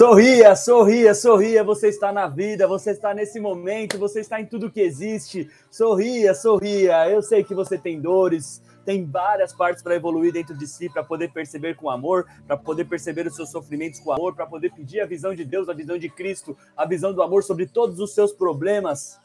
Sorria, sorria, sorria. Você está na vida, você está nesse momento, você está em tudo que existe. Sorria, sorria. Eu sei que você tem dores, tem várias partes para evoluir dentro de si, para poder perceber com amor, para poder perceber os seus sofrimentos com amor, para poder pedir a visão de Deus, a visão de Cristo, a visão do amor sobre todos os seus problemas.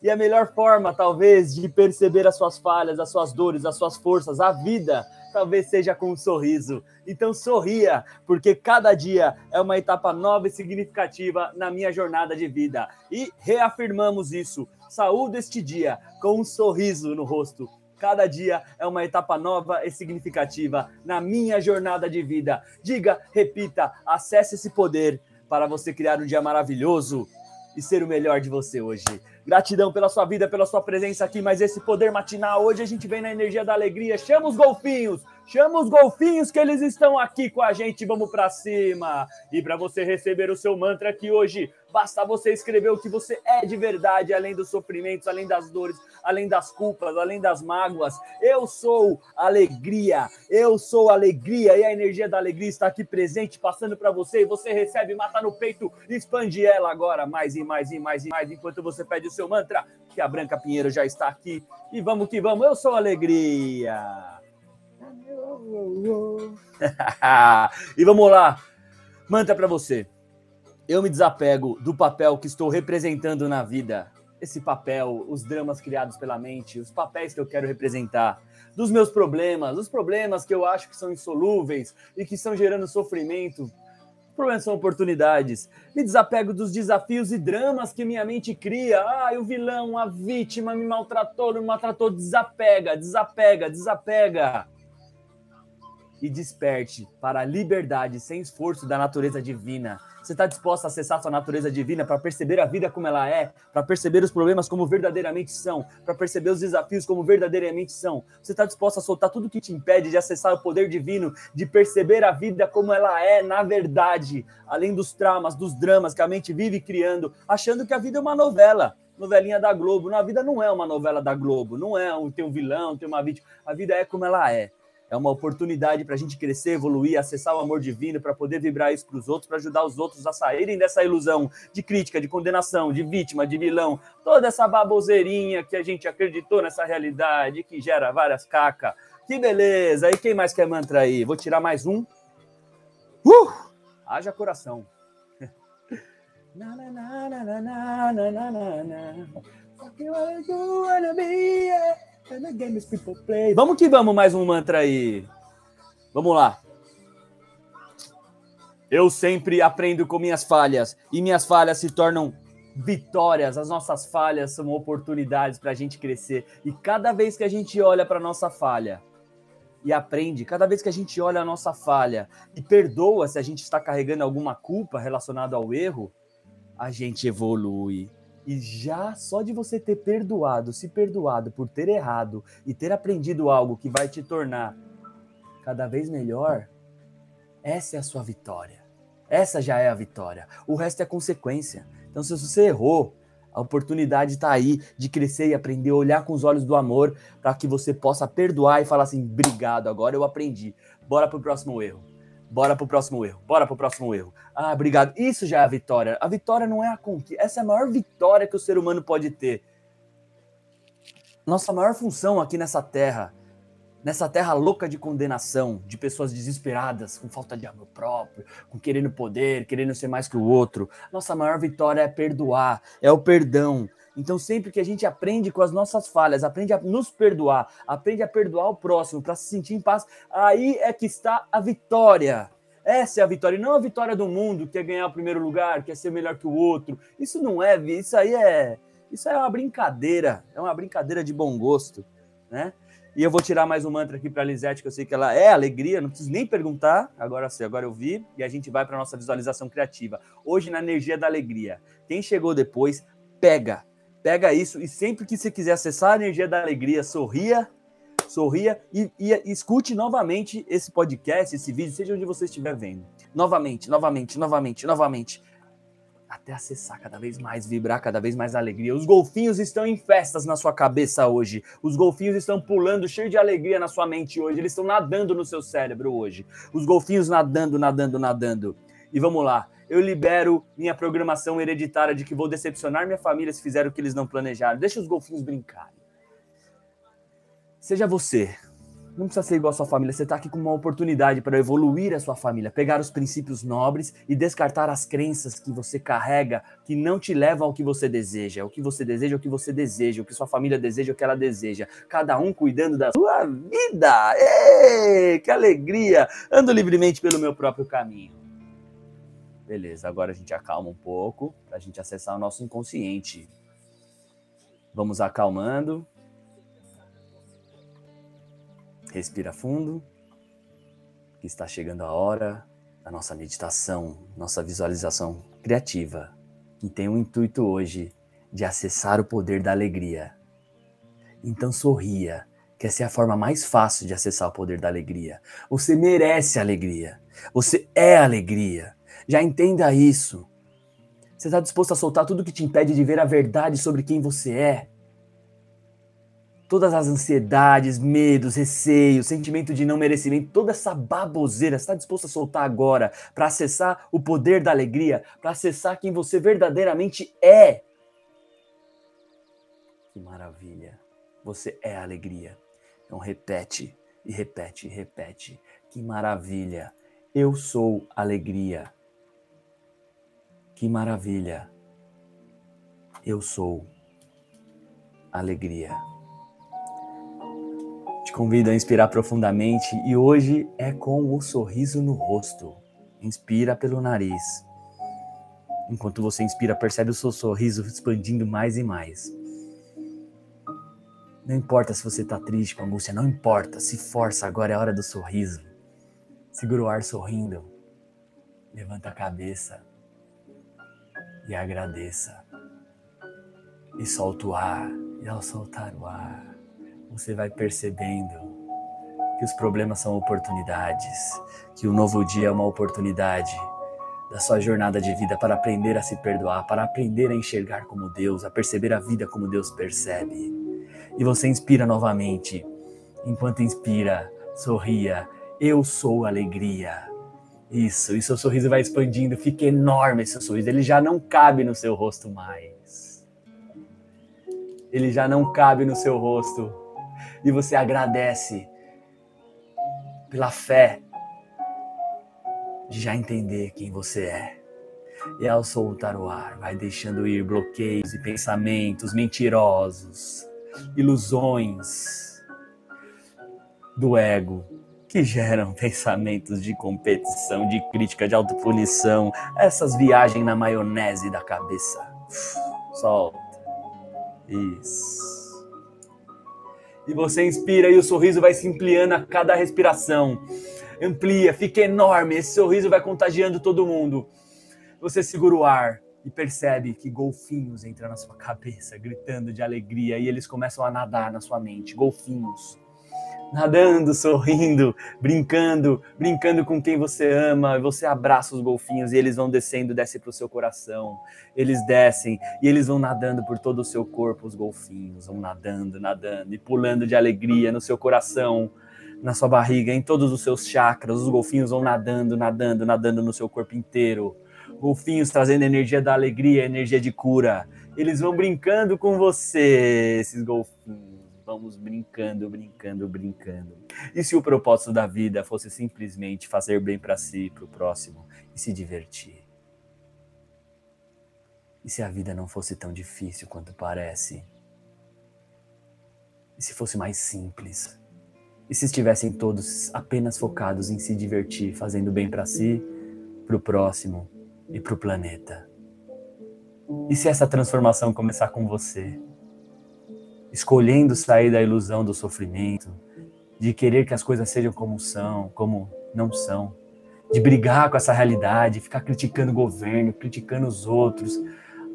E a melhor forma, talvez, de perceber as suas falhas, as suas dores, as suas forças, a vida, talvez seja com um sorriso. Então sorria, porque cada dia é uma etapa nova e significativa na minha jornada de vida. E reafirmamos isso. Saúde este dia com um sorriso no rosto. Cada dia é uma etapa nova e significativa na minha jornada de vida. Diga, repita, acesse esse poder para você criar um dia maravilhoso e ser o melhor de você hoje. Gratidão pela sua vida, pela sua presença aqui, mas esse poder matinal, hoje a gente vem na energia da alegria. Chama os golfinhos, chama os golfinhos que eles estão aqui com a gente, vamos para cima. E para você receber o seu mantra aqui hoje, basta você escrever o que você é de verdade, além dos sofrimentos, além das dores, além das culpas, além das mágoas. Eu sou alegria, eu sou alegria e a energia da alegria está aqui presente, passando para você e você recebe, mata no peito, expande ela agora mais e mais e mais e mais, enquanto você pede o seu mantra, que a Branca Pinheiro já está aqui. E vamos que vamos, eu sou alegria. e vamos lá. Mantra para você. Eu me desapego do papel que estou representando na vida. Esse papel, os dramas criados pela mente, os papéis que eu quero representar, dos meus problemas, os problemas que eu acho que são insolúveis e que estão gerando sofrimento problemas são oportunidades. Me desapego dos desafios e dramas que minha mente cria. Ah, o vilão, a vítima me maltratou, me maltratou. Desapega, desapega, desapega e desperte para a liberdade sem esforço da natureza divina. Você está disposto a acessar sua natureza divina para perceber a vida como ela é, para perceber os problemas como verdadeiramente são, para perceber os desafios como verdadeiramente são? Você está disposto a soltar tudo que te impede de acessar o poder divino, de perceber a vida como ela é na verdade, além dos traumas, dos dramas que a mente vive criando, achando que a vida é uma novela? novelinha da Globo. Na vida não é uma novela da Globo, não é um, tem um vilão, tem uma vítima. A vida é como ela é é uma oportunidade para a gente crescer, evoluir, acessar o amor divino, para poder vibrar isso para os outros, para ajudar os outros a saírem dessa ilusão de crítica, de condenação, de vítima, de vilão, toda essa baboseirinha que a gente acreditou nessa realidade, que gera várias cacas. Que beleza! E quem mais quer mantra aí? Vou tirar mais um. Uh! Haja coração. na, na, na, na, na, na, na, na, na, na. Vamos que vamos mais um mantra aí. Vamos lá. Eu sempre aprendo com minhas falhas e minhas falhas se tornam vitórias. As nossas falhas são oportunidades para a gente crescer. E cada vez que a gente olha para nossa falha e aprende, cada vez que a gente olha a nossa falha e perdoa se a gente está carregando alguma culpa relacionada ao erro, a gente evolui. E já só de você ter perdoado, se perdoado por ter errado e ter aprendido algo que vai te tornar cada vez melhor, essa é a sua vitória. Essa já é a vitória. O resto é consequência. Então, se você errou, a oportunidade está aí de crescer e aprender olhar com os olhos do amor para que você possa perdoar e falar assim: obrigado, agora eu aprendi. Bora para o próximo erro. Bora pro próximo erro. Bora pro próximo erro. Ah, obrigado. Isso já é a vitória. A vitória não é a conquista. Essa é a maior vitória que o ser humano pode ter. Nossa maior função aqui nessa terra, nessa terra louca de condenação, de pessoas desesperadas, com falta de amor próprio, com querendo poder, querendo ser mais que o outro. Nossa maior vitória é perdoar, é o perdão, então, sempre que a gente aprende com as nossas falhas, aprende a nos perdoar, aprende a perdoar o próximo para se sentir em paz, aí é que está a vitória. Essa é a vitória, e não a vitória do mundo, que é ganhar o primeiro lugar, que é ser melhor que o outro. Isso não é, isso aí é, isso é uma brincadeira, é uma brincadeira de bom gosto, né? E eu vou tirar mais um mantra aqui para a Lisete, que eu sei que ela é alegria, não preciso nem perguntar, agora sim, agora eu vi, e a gente vai para nossa visualização criativa. Hoje na energia da alegria. Quem chegou depois, pega, Pega isso e sempre que você quiser acessar a energia da alegria, sorria, sorria e, e, escute novamente esse podcast, esse vídeo, seja onde você estiver vendo. Novamente, novamente, novamente, novamente. Até acessar cada vez mais, vibrar cada vez mais alegria. Os golfinhos estão em festas na sua cabeça hoje. Os golfinhos estão pulando, cheio de alegria na sua mente hoje. Eles estão nadando no seu cérebro hoje. Os golfinhos nadando, nadando, nadando. E vamos lá. Eu libero minha programação hereditária de que vou decepcionar minha família se fizer o que eles não planejaram. Deixa os golfinhos brincarem. Seja você. Não precisa ser igual a sua família. Você está aqui com uma oportunidade para evoluir a sua família, pegar os princípios nobres e descartar as crenças que você carrega que não te levam ao que você deseja. O que você deseja, o que você deseja, o que sua família deseja, o que ela deseja. Cada um cuidando da sua vida. Ei, que alegria! Ando livremente pelo meu próprio caminho. Beleza, agora a gente acalma um pouco para a gente acessar o nosso inconsciente. Vamos acalmando. Respira fundo, que está chegando a hora da nossa meditação, nossa visualização criativa, que tem o intuito hoje de acessar o poder da alegria. Então sorria, que essa é a forma mais fácil de acessar o poder da alegria. Você merece alegria. Você é alegria. Já entenda isso. Você está disposto a soltar tudo que te impede de ver a verdade sobre quem você é? todas as ansiedades, medos, receios, sentimento de não merecimento, toda essa baboseira, está disposto a soltar agora para acessar o poder da alegria, para acessar quem você verdadeiramente é? Que maravilha! Você é alegria. Então repete e repete e repete. Que maravilha! Eu sou alegria. Que maravilha! Eu sou alegria. Te convido a inspirar profundamente e hoje é com o sorriso no rosto. Inspira pelo nariz. Enquanto você inspira, percebe o seu sorriso expandindo mais e mais. Não importa se você está triste, com angústia, não importa. Se força, agora é a hora do sorriso. Segura o ar sorrindo. Levanta a cabeça e agradeça. E solta o ar. E ao soltar o ar, você vai percebendo que os problemas são oportunidades, que o novo dia é uma oportunidade da sua jornada de vida para aprender a se perdoar, para aprender a enxergar como Deus, a perceber a vida como Deus percebe. E você inspira novamente. Enquanto inspira, sorria. Eu sou alegria. Isso, e seu sorriso vai expandindo, fica enorme esse sorriso, ele já não cabe no seu rosto mais. Ele já não cabe no seu rosto e você agradece pela fé de já entender quem você é. E ao soltar o ar, vai deixando ir bloqueios e pensamentos mentirosos, ilusões do ego que geram pensamentos de competição, de crítica, de autopunição, essas viagens na maionese da cabeça. Solta. Isso e você inspira e o sorriso vai se ampliando a cada respiração. Amplia, fica enorme, esse sorriso vai contagiando todo mundo. Você segura o ar e percebe que golfinhos entram na sua cabeça, gritando de alegria, e eles começam a nadar na sua mente. Golfinhos nadando, sorrindo, brincando, brincando com quem você ama. Você abraça os golfinhos e eles vão descendo, desce para o seu coração. Eles descem e eles vão nadando por todo o seu corpo. Os golfinhos vão nadando, nadando e pulando de alegria no seu coração, na sua barriga, em todos os seus chakras. Os golfinhos vão nadando, nadando, nadando no seu corpo inteiro. Golfinhos trazendo energia da alegria, energia de cura. Eles vão brincando com você, esses golfinhos vamos brincando, brincando, brincando. E se o propósito da vida fosse simplesmente fazer bem para si, para o próximo e se divertir? E se a vida não fosse tão difícil quanto parece? E se fosse mais simples? E se estivessem todos apenas focados em se divertir, fazendo bem para si, para o próximo e para o planeta? E se essa transformação começar com você? Escolhendo sair da ilusão do sofrimento, de querer que as coisas sejam como são, como não são, de brigar com essa realidade, ficar criticando o governo, criticando os outros.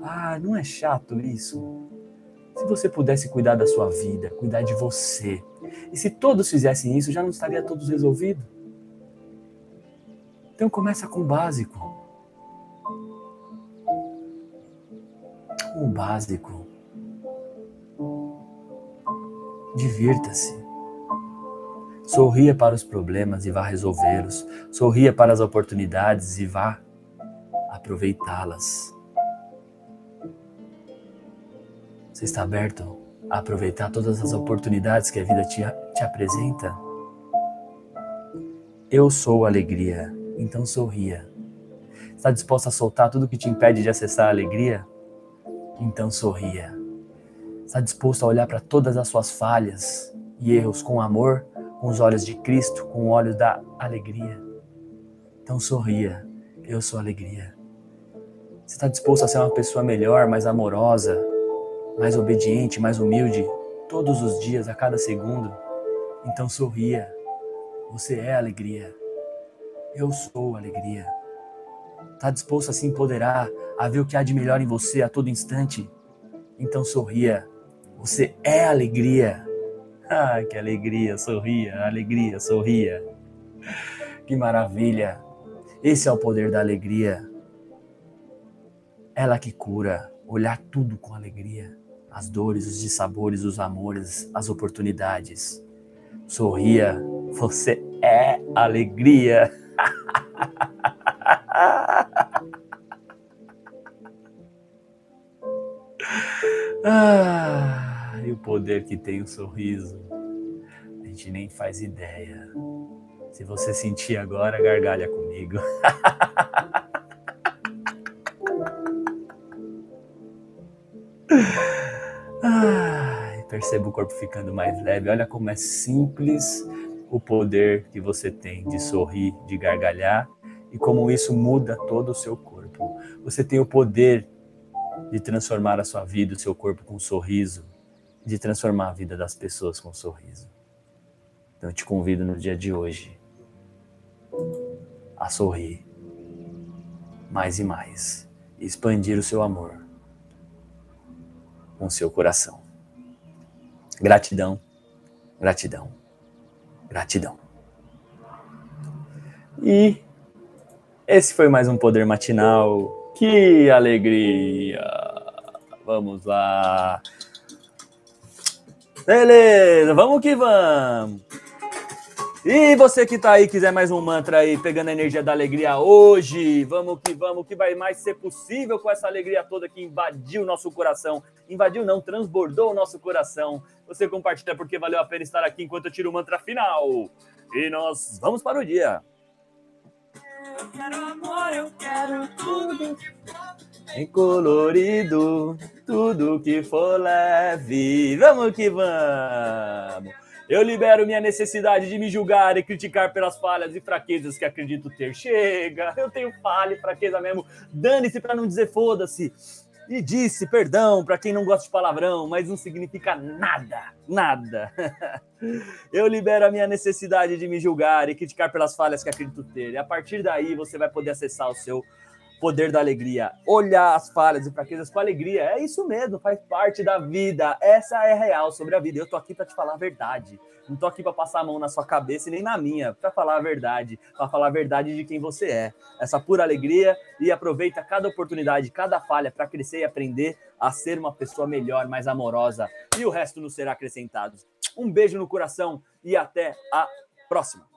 Ah, não é chato isso? Se você pudesse cuidar da sua vida, cuidar de você, e se todos fizessem isso, já não estaria todos resolvido? Então começa com o básico. O básico. Divirta-se. Sorria para os problemas e vá resolvê-los. Sorria para as oportunidades e vá aproveitá-las. Você está aberto a aproveitar todas as oportunidades que a vida te, te apresenta? Eu sou alegria, então sorria. Está disposto a soltar tudo que te impede de acessar a alegria? Então sorria. Está disposto a olhar para todas as suas falhas e erros com amor, com os olhos de Cristo, com o olho da alegria? Então sorria. Eu sou alegria. Você está disposto a ser uma pessoa melhor, mais amorosa, mais obediente, mais humilde, todos os dias, a cada segundo? Então sorria. Você é alegria. Eu sou alegria. Está disposto a se empoderar, a ver o que há de melhor em você a todo instante? Então sorria. Você é alegria. Ah, que alegria, sorria, alegria, sorria. Que maravilha. Esse é o poder da alegria. Ela que cura, olhar tudo com alegria, as dores, os dissabores, os amores, as oportunidades. Sorria, você é alegria. ah, poder que tem o sorriso, a gente nem faz ideia. Se você sentir agora, gargalha comigo. Ai, perceba o corpo ficando mais leve. Olha como é simples o poder que você tem de sorrir, de gargalhar e como isso muda todo o seu corpo. Você tem o poder de transformar a sua vida, o seu corpo com um sorriso, de transformar a vida das pessoas com um sorriso. Então eu te convido no dia de hoje a sorrir mais e mais, e expandir o seu amor com o seu coração. Gratidão, gratidão, gratidão. E esse foi mais um Poder Matinal. Que alegria! Vamos lá. Beleza, vamos que vamos. E você que tá aí, quiser mais um mantra aí, pegando a energia da alegria hoje, vamos que vamos, que vai mais ser possível com essa alegria toda que invadiu o nosso coração. Invadiu não, transbordou o nosso coração. Você compartilha porque valeu a pena estar aqui enquanto eu tiro o mantra final. E nós vamos para o dia. Eu quero amor, eu quero tudo em colorido, tudo que for leve. Vamos que vamos. Eu libero minha necessidade de me julgar e criticar pelas falhas e fraquezas que acredito ter. Chega, eu tenho falha e fraqueza mesmo. Dane-se para não dizer foda-se. E disse perdão para quem não gosta de palavrão, mas não significa nada, nada. Eu libero a minha necessidade de me julgar e criticar pelas falhas que acredito ter. E a partir daí você vai poder acessar o seu poder da alegria, olhar as falhas e fraquezas com alegria. É isso mesmo, faz parte da vida. Essa é real sobre a vida. Eu tô aqui para te falar a verdade. Não tô aqui para passar a mão na sua cabeça e nem na minha, para falar a verdade, para falar a verdade de quem você é. Essa pura alegria e aproveita cada oportunidade, cada falha para crescer e aprender a ser uma pessoa melhor, mais amorosa e o resto nos será acrescentado. Um beijo no coração e até a próxima.